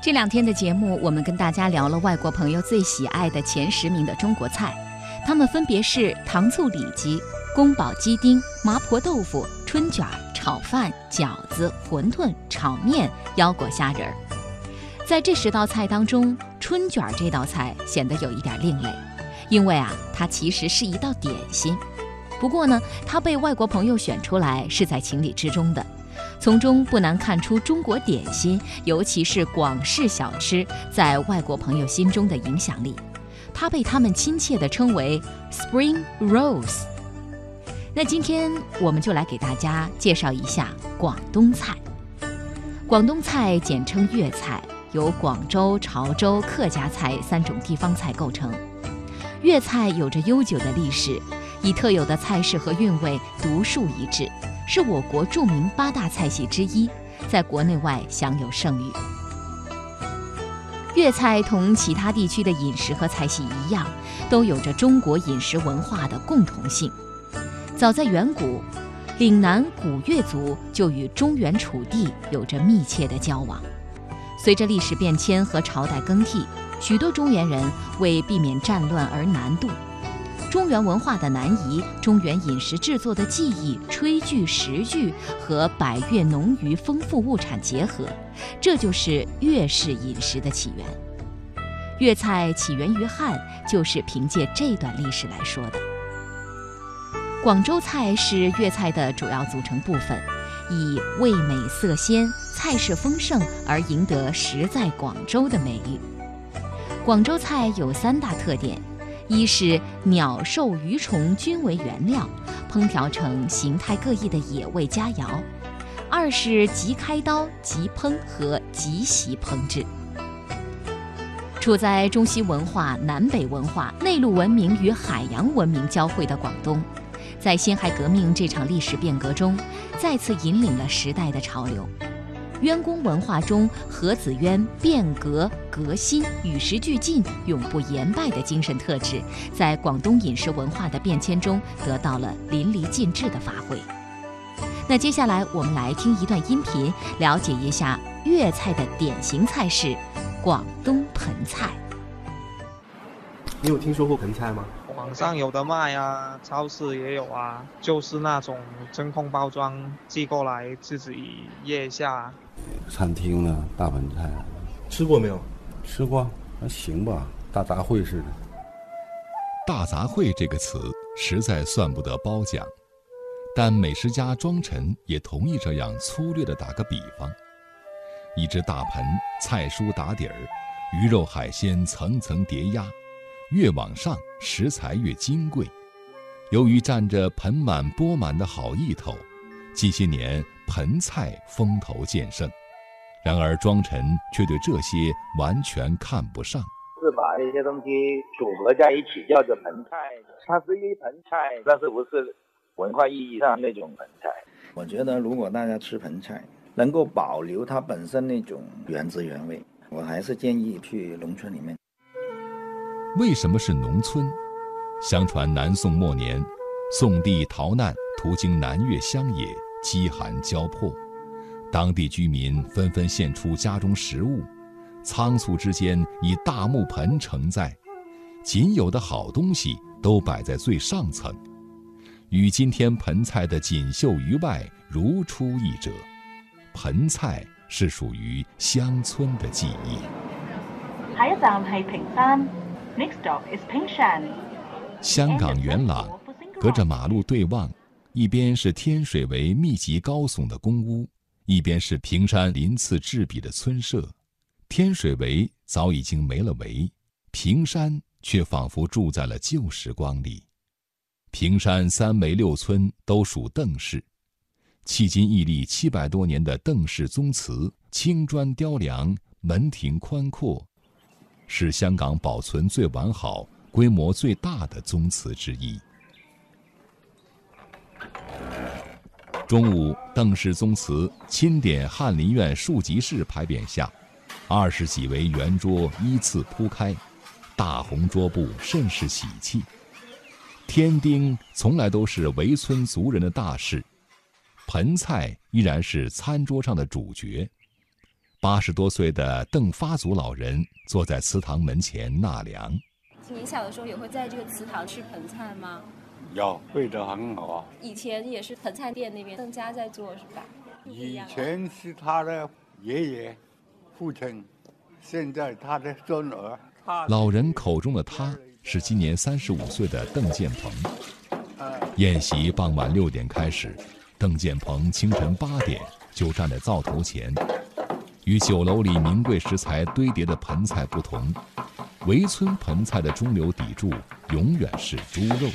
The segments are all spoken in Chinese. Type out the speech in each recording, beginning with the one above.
这两天的节目，我们跟大家聊了外国朋友最喜爱的前十名的中国菜，它们分别是糖醋里脊、宫保鸡丁、麻婆豆腐、春卷、炒饭、饺子、馄饨、炒面、腰果虾仁儿。在这十道菜当中，春卷这道菜显得有一点另类，因为啊，它其实是一道点心。不过呢，它被外国朋友选出来是在情理之中的。从中不难看出中国点心，尤其是广式小吃，在外国朋友心中的影响力。它被他们亲切地称为 “Spring Rolls”。那今天我们就来给大家介绍一下广东菜。广东菜简称粤菜，由广州、潮州、客家菜三种地方菜构成。粤菜有着悠久的历史，以特有的菜式和韵味独树一帜。是我国著名八大菜系之一，在国内外享有盛誉。粤菜同其他地区的饮食和菜系一样，都有着中国饮食文化的共同性。早在远古，岭南古越族就与中原楚地有着密切的交往。随着历史变迁和朝代更替，许多中原人为避免战乱而南渡。中原文化的南移，中原饮食制作的技艺、炊具、食具和百越农渔丰富物产结合，这就是粤式饮食的起源。粤菜起源于汉，就是凭借这段历史来说的。广州菜是粤菜的主要组成部分，以味美色鲜、菜式丰盛而赢得“食在广州”的美誉。广州菜有三大特点。一是鸟兽鱼虫均为原料，烹调成形态各异的野味佳肴；二是即开刀即烹和即席烹制。处在中西文化、南北文化、内陆文明与海洋文明交汇的广东，在辛亥革命这场历史变革中，再次引领了时代的潮流。渊公文化中，何子渊变革革新、与时俱进、永不言败的精神特质，在广东饮食文化的变迁中得到了淋漓尽致的发挥。那接下来我们来听一段音频，了解一下粤菜的典型菜式——广东盆菜。你有听说过盆菜吗？网上有的卖啊，超市也有啊，就是那种真空包装寄过来自己腌下。餐厅呢，大盆菜，吃过没有？吃过，还行吧，大杂烩似的。大杂烩这个词实在算不得褒奖，但美食家庄臣也同意这样粗略的打个比方：一只大盆，菜蔬打底儿，鱼肉海鲜层层叠压。越往上，食材越金贵。由于占着盆满钵满的好意头，近些年盆菜风头渐盛。然而庄臣却对这些完全看不上。是把一些东西组合在一起叫做盆菜，它是一盆菜，但是不是文化意义上那种盆菜。我觉得如果大家吃盆菜，能够保留它本身那种原汁原味，我还是建议去农村里面。为什么是农村？相传南宋末年，宋帝逃难途经南越乡野，饥寒交迫，当地居民纷纷献出家中食物，仓促之间以大木盆承载，仅有的好东西都摆在最上层，与今天盆菜的锦绣于外如出一辙。盆菜是属于乡村的记忆。下一站系平山。香港元朗，隔着马路对望，一边是天水围密集高耸的公屋，一边是平山鳞次栉比的村舍。天水围早已经没了围，平山却仿佛住在了旧时光里。平山三围六村都属邓氏，迄今屹立七百多年的邓氏宗祠，青砖雕梁，门庭宽阔。是香港保存最完好、规模最大的宗祠之一。中午，邓氏宗祠钦点翰林院庶吉士牌匾下，二十几围圆桌依次铺开，大红桌布甚是喜气。添丁从来都是围村族人的大事，盆菜依然是餐桌上的主角。八十多岁的邓发祖老人坐在祠堂门前纳凉。您小的时候也会在这个祠堂吃盆菜吗？有，味道很好啊。以前也是盆菜店那边邓家在做是吧？以前是他的爷爷、父亲，现在他的孙儿。老人口中的他是今年三十五岁的邓建鹏。宴席傍晚六点开始，邓建鹏清晨八点就站在灶头前。与酒楼里名贵食材堆叠的盆菜不同，围村盆菜的中流砥柱永远是猪肉。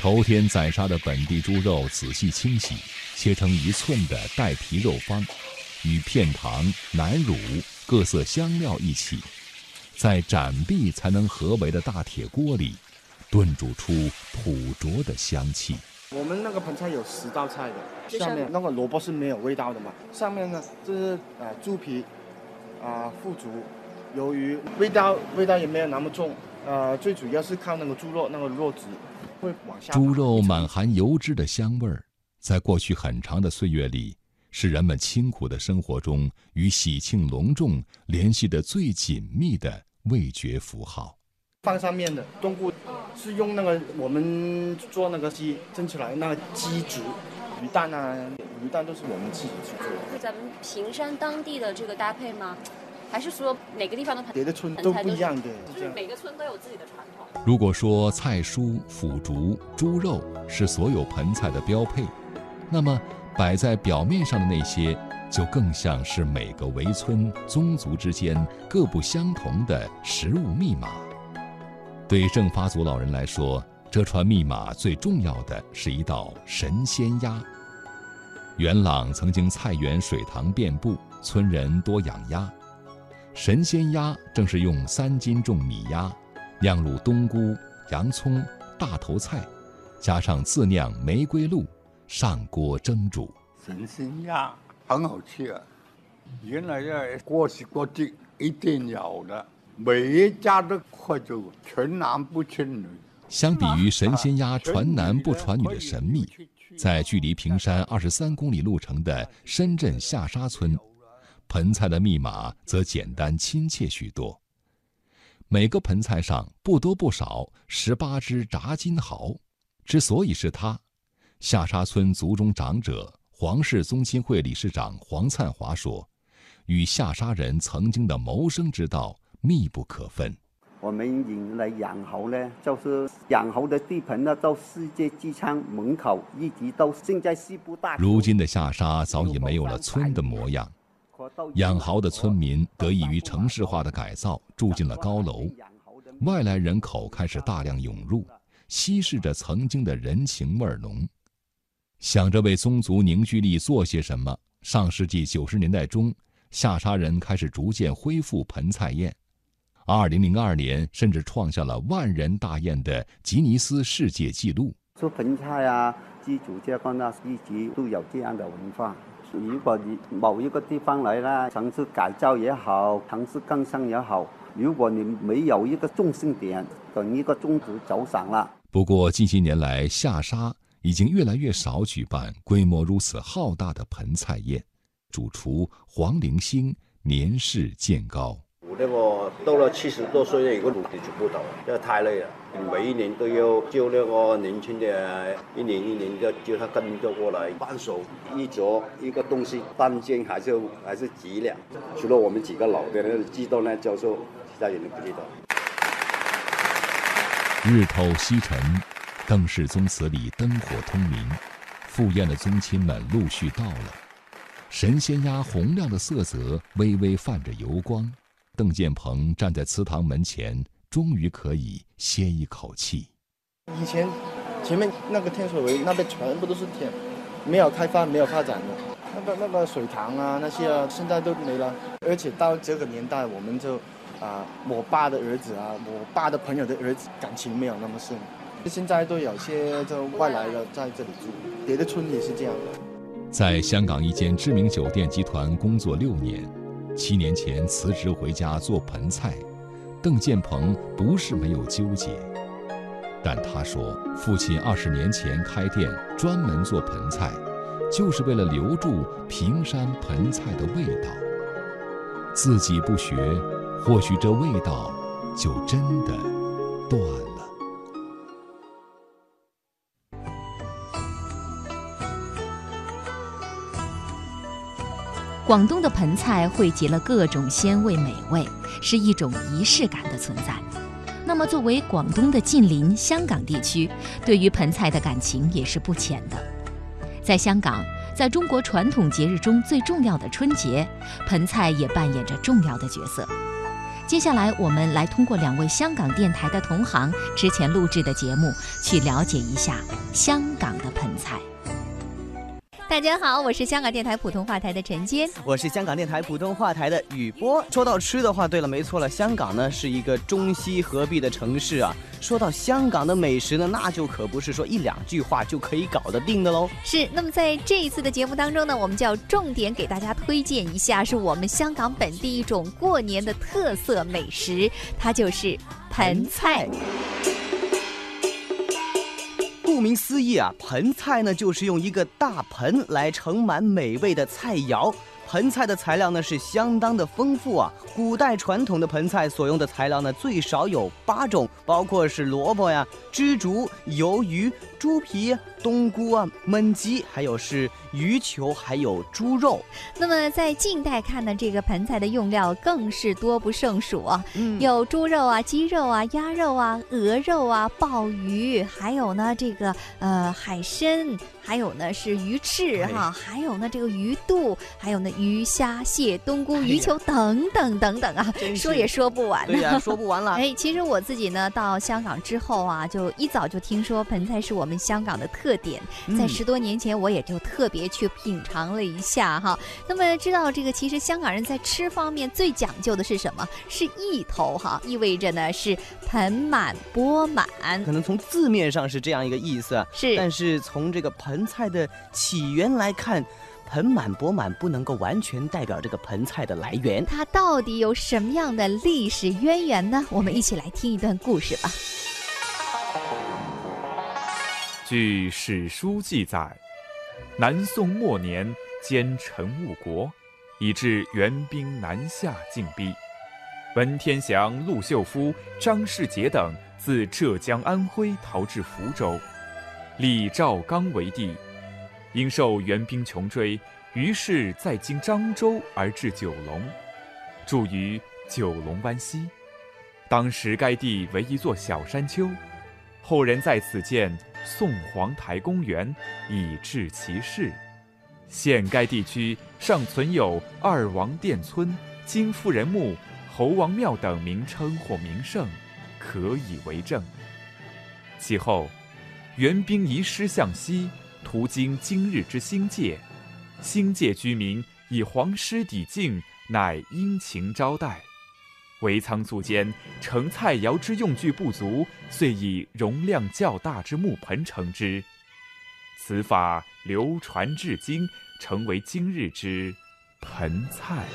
头天宰杀的本地猪肉仔细清洗，切成一寸的带皮肉方，与片糖、奶乳、各色香料一起，在斩壁才能合围的大铁锅里，炖煮出朴拙的香气。我们那个盆菜有十道菜的，下面那个萝卜是没有味道的嘛，上面呢就是呃猪皮，啊腐竹，由于味道味道也没有那么重，呃最主要是靠那个猪肉那个肉质会往下。猪肉满含油脂的香味儿，在过去很长的岁月里，是人们清苦的生活中与喜庆隆重联系的最紧密的味觉符号。放上面的冬菇是用那个我们做那个鸡蒸出来那个鸡足，鱼蛋啊，鱼蛋都是我们自己去做。是咱们平山当地的这个搭配吗？还是说每个地方的别的村都不一样的？就是每个村都有自己的传统。如果说菜蔬、腐竹、猪肉是所有盆菜的标配，那么摆在表面上的那些，就更像是每个围村宗族之间各不相同的食物密码。对郑发祖老人来说，这串密码最重要的是一道神仙鸭。元朗曾经菜园水塘遍布，村人多养鸭。神仙鸭正是用三斤重米鸭，酿入冬菇、洋葱、大头菜，加上自酿玫瑰露，上锅蒸煮。神仙鸭很好吃啊！原来要过时过节一定有的，每一家都快做，传男不传女。相比于神仙鸭传男不传女的神秘，在距离平山二十三公里路程的深圳下沙村。盆菜的密码则简单亲切许多。每个盆菜上不多不少十八只炸金蚝。之所以是它，下沙村族中长者黄氏宗亲会理事长黄灿华说：“与下沙人曾经的谋生之道密不可分。我们引来养蚝呢，就是养蚝的地盘呢，到世界机场门口，一直到现在西部大。如今的下沙早已没有了村的模样。”养蚝的村民得益于城市化的改造，住进了高楼，外来人口开始大量涌入，稀释着曾经的人情味浓。想着为宗族凝聚力做些什么，上世纪九十年代中，下沙人开始逐渐恢复盆菜宴。二零零二年，甚至创下了万人大宴的吉尼斯世界纪录。做盆菜啊，基础这方啊，一直都有这样的文化。如果你某一个地方来了，城市改造也好，城市更新也好，如果你没有一个重心点，等一个宗旨走散了。不过近些年来，下沙已经越来越少举办规模如此浩大的盆菜宴。主厨黄灵星年事渐高。那个到了七十多岁了，一个炉子就不倒，这太累了。每一年都要叫那个年轻的，一年一年的叫他跟着过来帮手。一着一个东西，单间还是还是几两。除了我们几个老的那知道那，教授，其他人都不知道。日透西沉，邓氏宗祠里灯火通明，赴宴的宗亲们陆续到了。神仙鸭红亮的色泽微微泛着油光。邓建鹏站在祠堂门前，终于可以歇一口气。以前前面那个天水围那边全部都是田，没有开发，没有发展的。那个那个水塘啊，那些啊，现在都没了。而且到这个年代，我们就啊，我爸的儿子啊，我爸的朋友的儿子，感情没有那么深。现在都有些就外来的在这里住，别的村也是这样。在香港一间知名酒店集团工作六年。七年前辞职回家做盆菜，邓建鹏不是没有纠结，但他说，父亲二十年前开店专门做盆菜，就是为了留住平山盆菜的味道。自己不学，或许这味道就真的断了。广东的盆菜汇集了各种鲜味美味，是一种仪式感的存在。那么，作为广东的近邻香港地区，对于盆菜的感情也是不浅的。在香港，在中国传统节日中最重要的春节，盆菜也扮演着重要的角色。接下来，我们来通过两位香港电台的同行之前录制的节目，去了解一下香港的盆菜。大家好，我是香港电台普通话台的陈坚，我是香港电台普通话台的雨波。说到吃的话，对了，没错了，香港呢是一个中西合璧的城市啊。说到香港的美食呢，那就可不是说一两句话就可以搞得定的喽。是，那么在这一次的节目当中呢，我们就要重点给大家推荐一下，是我们香港本地一种过年的特色美食，它就是盆菜。顾名思义啊，盆菜呢就是用一个大盆来盛满美味的菜肴。盆菜的材料呢是相当的丰富啊。古代传统的盆菜所用的材料呢最少有八种，包括是萝卜呀、枝竹、鱿鱼、猪皮、冬菇啊、焖鸡，还有是鱼球，还有猪肉。那么在近代看呢，这个盆菜的用料更是多不胜数啊，嗯有猪肉啊、鸡肉啊、鸭肉啊、鹅肉啊、鲍鱼，还有呢这个呃海参，还有呢是鱼翅哈，还有呢这个鱼肚，还有呢鱼虾蟹、冬菇、鱼球等等等等啊，说也说不完。对呀，说不完了。哎，其实我自己呢到香港之后啊，就一早就听说盆菜是我们香港的特点，在十多年前我也就特别去品尝了一下哈。那么知道这个，其实香港人在吃方面最讲究的是什么？是意头哈，意味着呢是盆满钵满。可能从字面上是这样一个意思，是。但是从这个盆菜的起源来看，盆满钵满不能够完全代表这个盆菜的来源。它到底有什么样的历史渊源呢？我们一起来听一段故事吧。据史书记载，南宋末年奸臣误国，以致元兵南下进逼。文天祥、陆秀夫、张世杰等自浙江、安徽逃至福州，立赵刚为帝。因受元兵穷追，于是在经漳州而至九龙，住于九龙湾西。当时该地为一座小山丘，后人在此建宋皇台公园，以治其事。现该地区尚存有二王殿村、金夫人墓、侯王庙等名称或名胜，可以为证。其后，元兵移师向西。途经今日之新界，新界居民以黄狮抵敬，乃殷勤招待。为仓促间盛菜肴之用具不足，遂以容量较大之木盆盛之。此法流传至今，成为今日之盆菜。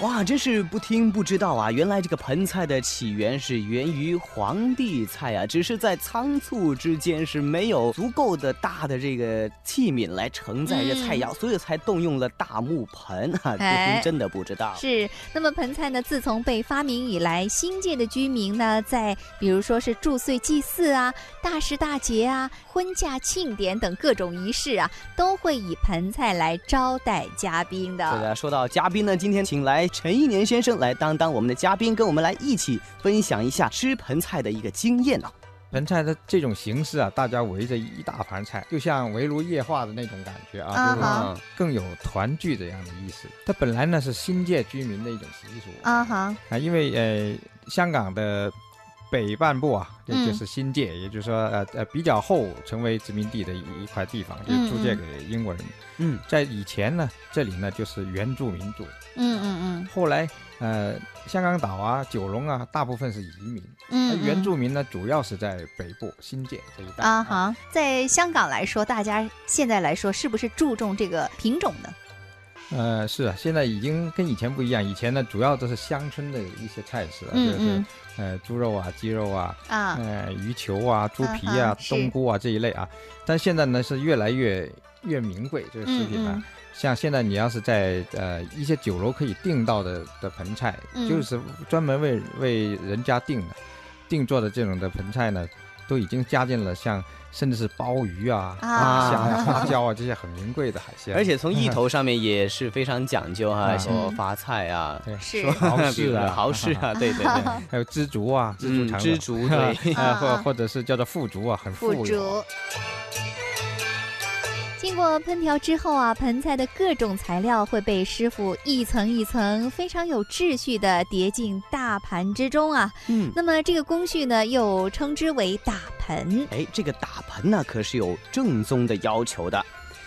哇，真是不听不知道啊！原来这个盆菜的起源是源于皇帝菜啊，只是在仓促之间是没有足够的大的这个器皿来承载这菜肴，所以才动用了大木盆啊！不听真的不知道。是，那么盆菜呢，自从被发明以来，新界的居民呢，在比如说是祝岁祭祀啊、大时大节啊、婚嫁庆典等各种仪式啊，都会以盆菜来招待嘉宾的。对的，说到嘉宾呢，今天请来。陈一年先生来当当我们的嘉宾，跟我们来一起分享一下吃盆菜的一个经验啊。盆菜的这种形式啊，大家围着一大盘菜，就像围炉夜话的那种感觉啊，就是更有团聚这样的意思。它本来呢是新界居民的一种习俗啊哈啊，因为呃香港的。北半部啊，这就是新界，也就是说，呃呃，比较后成为殖民地的一一块地方，就租借给英国人。嗯，在以前呢，这里呢就是原住民住。嗯嗯嗯。后来，呃，香港岛啊、九龙啊，大部分是移民。嗯。原住民呢，主要是在北部新界这一带。啊哈，在香港来说，大家现在来说，是不是注重这个品种呢？呃，是啊，现在已经跟以前不一样。以前呢，主要都是乡村的一些菜式，就是呃猪肉啊、鸡肉啊、啊呃鱼球啊、猪皮啊、冬菇啊这一类啊。但现在呢，是越来越越名贵这个食品呢。像现在你要是在呃一些酒楼可以订到的的盆菜，就是专门为为人家订的、定做的这种的盆菜呢，都已经加进了像。甚至是鲍鱼啊、虾呀、花椒啊这些很名贵的海鲜，而且从意头 上面也是非常讲究哈，说发菜啊，是。蚝式啊、豪式啊，对 对对，还有知足啊、知足常乐、知足对，或或者是叫做富足啊，很富足。经过烹调之后啊，盆菜的各种材料会被师傅一层一层非常有秩序的叠进大盘之中啊。嗯，那么这个工序呢，又称之为打盆。哎，这个打盆呢，可是有正宗的要求的。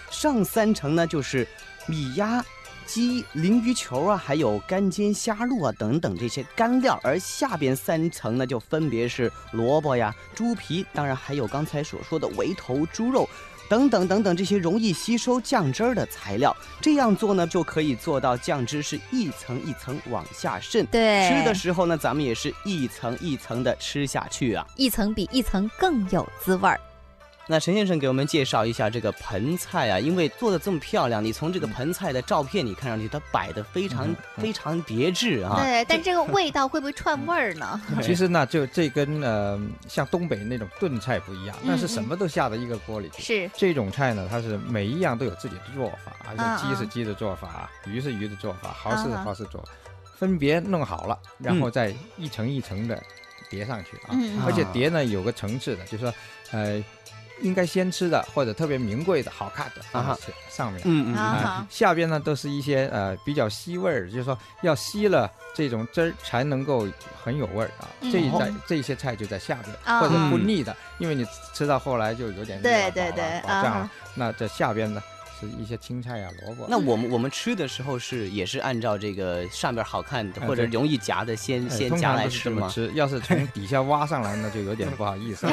上三层呢，就是米鸭、鸡、鲮鱼球啊，还有干煎虾肉啊等等这些干料，而下边三层呢，就分别是萝卜呀、猪皮，当然还有刚才所说的围头猪肉。等等等等，这些容易吸收酱汁儿的材料，这样做呢，就可以做到酱汁是一层一层往下渗。对，吃的时候呢，咱们也是一层一层的吃下去啊，一层比一层更有滋味儿。那陈先生给我们介绍一下这个盆菜啊，因为做的这么漂亮，你从这个盆菜的照片，你看上去它摆的非常非常别致啊。对，但这个味道会不会串味儿呢？其实呢，就这跟呃像东北那种炖菜不一样，那是什么都下到一个锅里去。是这种菜呢，它是每一样都有自己的做法，而且，鸡是鸡的做法，鱼是鱼的做法，蚝是蚝是做，分别弄好了，然后再一层一层的叠上去啊。而且叠呢有个层次的，就是说呃。应该先吃的或者特别名贵的好看的啊，上面，嗯嗯，啊下边呢都是一些呃比较吸味儿，就是说要吸了这种汁儿才能够很有味儿啊。这一在这些菜就在下边，或者不腻的，因为你吃到后来就有点对对对啊。那这下边呢？一些青菜呀，萝卜。那我们我们吃的时候是也是按照这个上边好看的或者容易夹的先先夹来吃吗？吃，要是从底下挖上来，那就有点不好意思。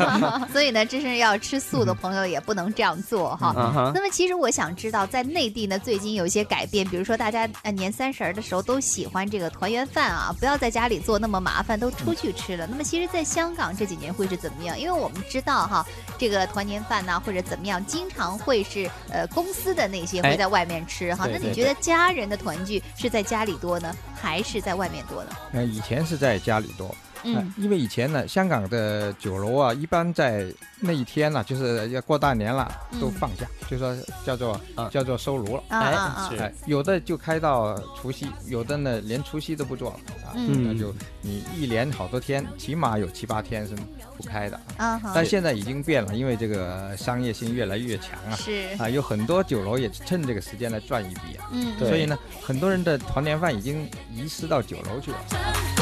所以呢，这是要吃素的朋友也不能这样做哈。那么其实我想知道，在内地呢，最近有一些改变，比如说大家呃年三十的时候都喜欢这个团圆饭啊，不要在家里做那么麻烦，都出去吃了。那么其实，在香港这几年会是怎么样？因为我们知道哈，这个团年饭呢，或者怎么样，经常会是呃。公司的那些会在外面吃哈，那你觉得家人的团聚是在家里多呢，还是在外面多呢？那，以前是在家里多。嗯，因为以前呢，香港的酒楼啊，一般在那一天呢，就是要过大年了，都放假，就说叫做叫做收炉了。哎，有的就开到除夕，有的呢连除夕都不做了啊，那就你一连好多天，起码有七八天是不开的啊。但现在已经变了，因为这个商业性越来越强啊，是。啊，有很多酒楼也趁这个时间来赚一笔啊。嗯，所以呢，很多人的团年饭已经移师到酒楼去了。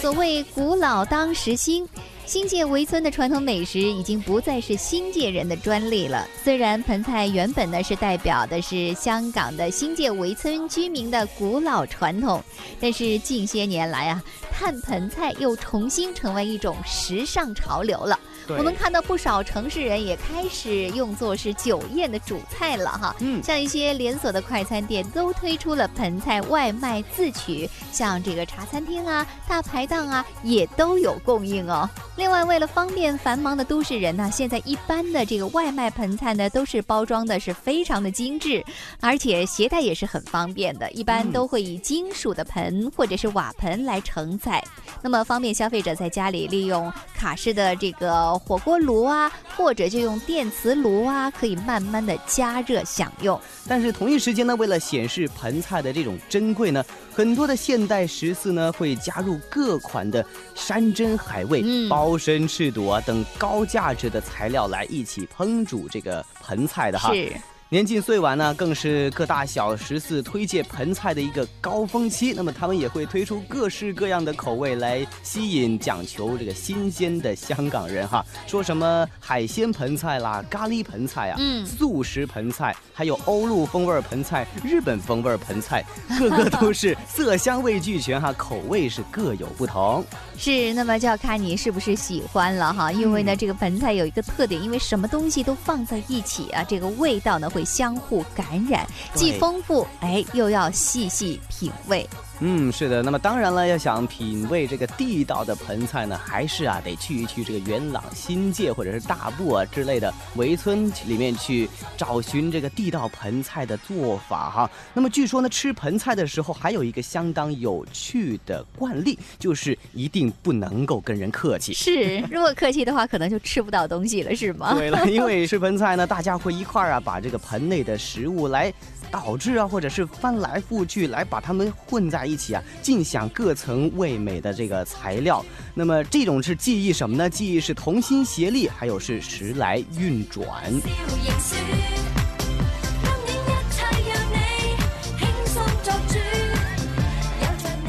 所谓古老当时新，新界围村的传统美食已经不再是新界人的专利了。虽然盆菜原本呢是代表的是香港的新界围村居民的古老传统，但是近些年来啊，碳盆菜又重新成为一种时尚潮流了。我们看到不少城市人也开始用作是酒宴的主菜了哈，嗯，像一些连锁的快餐店都推出了盆菜外卖自取，像这个茶餐厅啊、大排档啊也都有供应哦。另外，为了方便繁忙的都市人呢，现在一般的这个外卖盆菜呢都是包装的是非常的精致，而且携带也是很方便的，一般都会以金属的盆或者是瓦盆来盛载，那么方便消费者在家里利用卡式的这个。火锅炉啊，或者就用电磁炉啊，可以慢慢的加热享用。但是同一时间呢，为了显示盆菜的这种珍贵呢，很多的现代食肆呢会加入各款的山珍海味、包身赤肚啊等高价值的材料来一起烹煮这个盆菜的哈。是。年近岁晚呢，更是各大小食肆推介盆菜的一个高峰期。那么他们也会推出各式各样的口味来吸引讲求这个新鲜的香港人哈。说什么海鲜盆菜啦、咖喱盆菜啊、嗯、素食盆菜，还有欧陆风味盆菜、日本风味盆菜，个个都是色香味俱全哈，口味是各有不同。是，那么就要看你是不是喜欢了哈。因为呢，这个盆菜有一个特点，因为什么东西都放在一起啊，这个味道呢会。相互感染，既丰富哎，又要细细品味。嗯，是的。那么当然了，要想品味这个地道的盆菜呢，还是啊得去一去这个元朗新界或者是大埔啊之类的围村里面去找寻这个地道盆菜的做法哈。那么据说呢，吃盆菜的时候还有一个相当有趣的惯例，就是一定不能够跟人客气。是，如果客气的话，可能就吃不到东西了，是吗？对了，因为吃盆菜呢，大家会一块儿啊把这个盆内的食物来。导致啊，或者是翻来覆去来把它们混在一起啊，尽享各层味美的这个材料。那么这种是记忆什么呢？记忆是同心协力，还有是时来运转。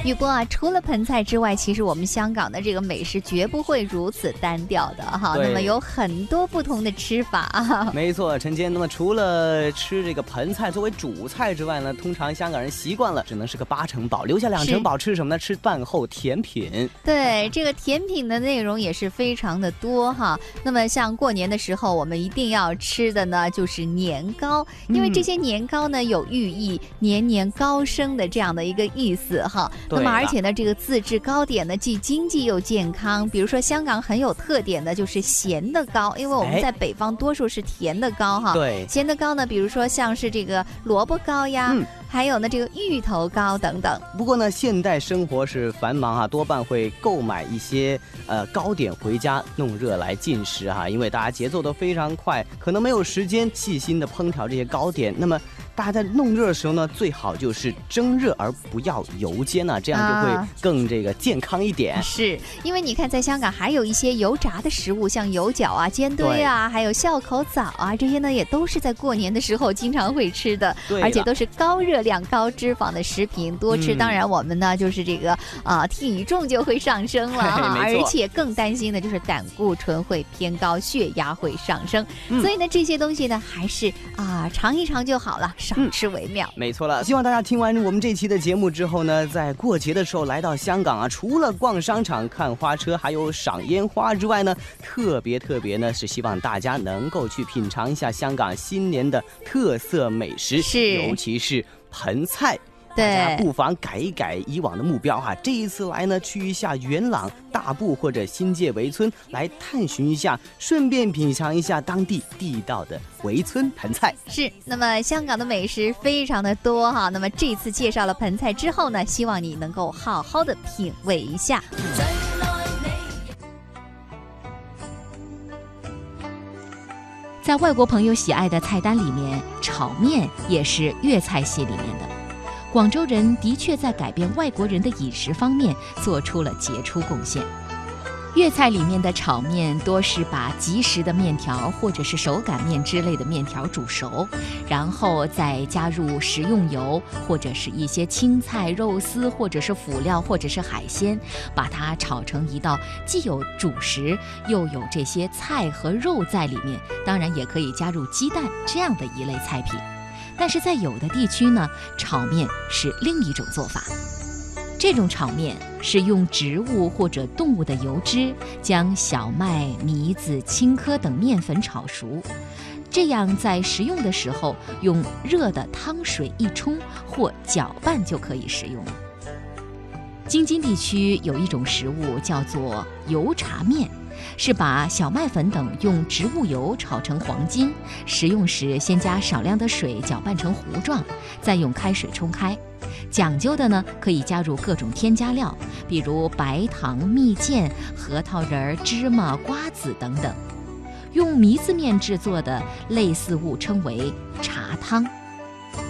雨波啊，除了盆菜之外，其实我们香港的这个美食绝不会如此单调的哈。那么有很多不同的吃法啊。没错，陈坚。那么除了吃这个盆菜作为主菜之外呢，通常香港人习惯了只能是个八成饱，留下两成饱吃什么呢？吃饭后甜品。对，这个甜品的内容也是非常的多哈。那么像过年的时候，我们一定要吃的呢就是年糕，因为这些年糕呢有寓意年年高升的这样的一个意思哈。那么，而且呢，这个自制糕点呢，既经济又健康。比如说，香港很有特点的就是咸的糕，因为我们在北方多数是甜的糕哈。对，咸的糕呢，比如说像是这个萝卜糕呀，还有呢这个芋头糕等等。不过呢，现代生活是繁忙啊，多半会购买一些呃糕点回家弄热来进食哈，因为大家节奏都非常快，可能没有时间细心的烹调这些糕点。那么。大家在弄热的时候呢，最好就是蒸热而不要油煎啊，这样就会更这个健康一点。是因为你看，在香港还有一些油炸的食物，像油角啊、煎堆啊，还有笑口枣啊，这些呢也都是在过年的时候经常会吃的，而且都是高热量、高脂肪的食品，多吃当然我们呢就是这个啊体重就会上升了 哈，而且更担心的就是胆固醇会偏高，血压会上升。所以呢，这些东西呢还是啊尝一尝就好了。少吃为妙，没错了。希望大家听完我们这期的节目之后呢，在过节的时候来到香港啊，除了逛商场、看花车，还有赏烟花之外呢，特别特别呢是希望大家能够去品尝一下香港新年的特色美食，是，尤其是盆菜。大家不妨改一改以往的目标哈，这一次来呢，去一下元朗、大埔或者新界围村来探寻一下，顺便品尝一下当地地道的围村盆菜。是，那么香港的美食非常的多哈，那么这次介绍了盆菜之后呢，希望你能够好好的品味一下。在外国朋友喜爱的菜单里面，炒面也是粤菜系里面的。广州人的确在改变外国人的饮食方面做出了杰出贡献。粤菜里面的炒面多是把即食的面条或者是手擀面之类的面条煮熟，然后再加入食用油或者是一些青菜、肉丝或者是辅料或者是海鲜，把它炒成一道既有主食又有这些菜和肉在里面，当然也可以加入鸡蛋这样的一类菜品。但是在有的地区呢，炒面是另一种做法。这种炒面是用植物或者动物的油脂将小麦、米子、青稞等面粉炒熟，这样在食用的时候用热的汤水一冲或搅拌就可以食用了。京津地区有一种食物叫做油茶面。是把小麦粉等用植物油炒成黄金，食用时先加少量的水搅拌成糊状，再用开水冲开。讲究的呢，可以加入各种添加料，比如白糖、蜜饯、核桃仁、芝麻、瓜子等等。用糜子面制作的类似物称为茶汤。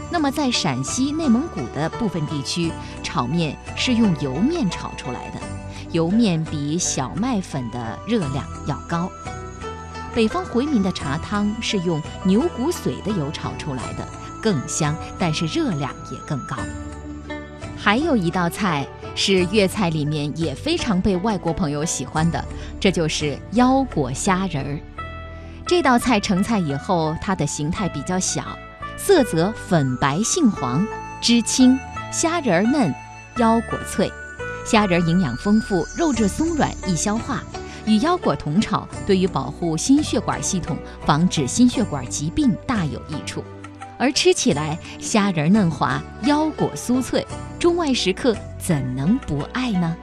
那么在陕西、内蒙古的部分地区，炒面是用油面炒出来的。油面比小麦粉的热量要高。北方回民的茶汤是用牛骨髓的油炒出来的，更香，但是热量也更高。还有一道菜是粤菜里面也非常被外国朋友喜欢的，这就是腰果虾仁儿。这道菜成菜以后，它的形态比较小，色泽粉白杏黄，汁清，虾仁儿嫩，腰果脆。虾仁营养丰富，肉质松软，易消化，与腰果同炒，对于保护心血管系统、防止心血管疾病大有益处。而吃起来虾仁嫩滑，腰果酥脆，中外食客怎能不爱呢？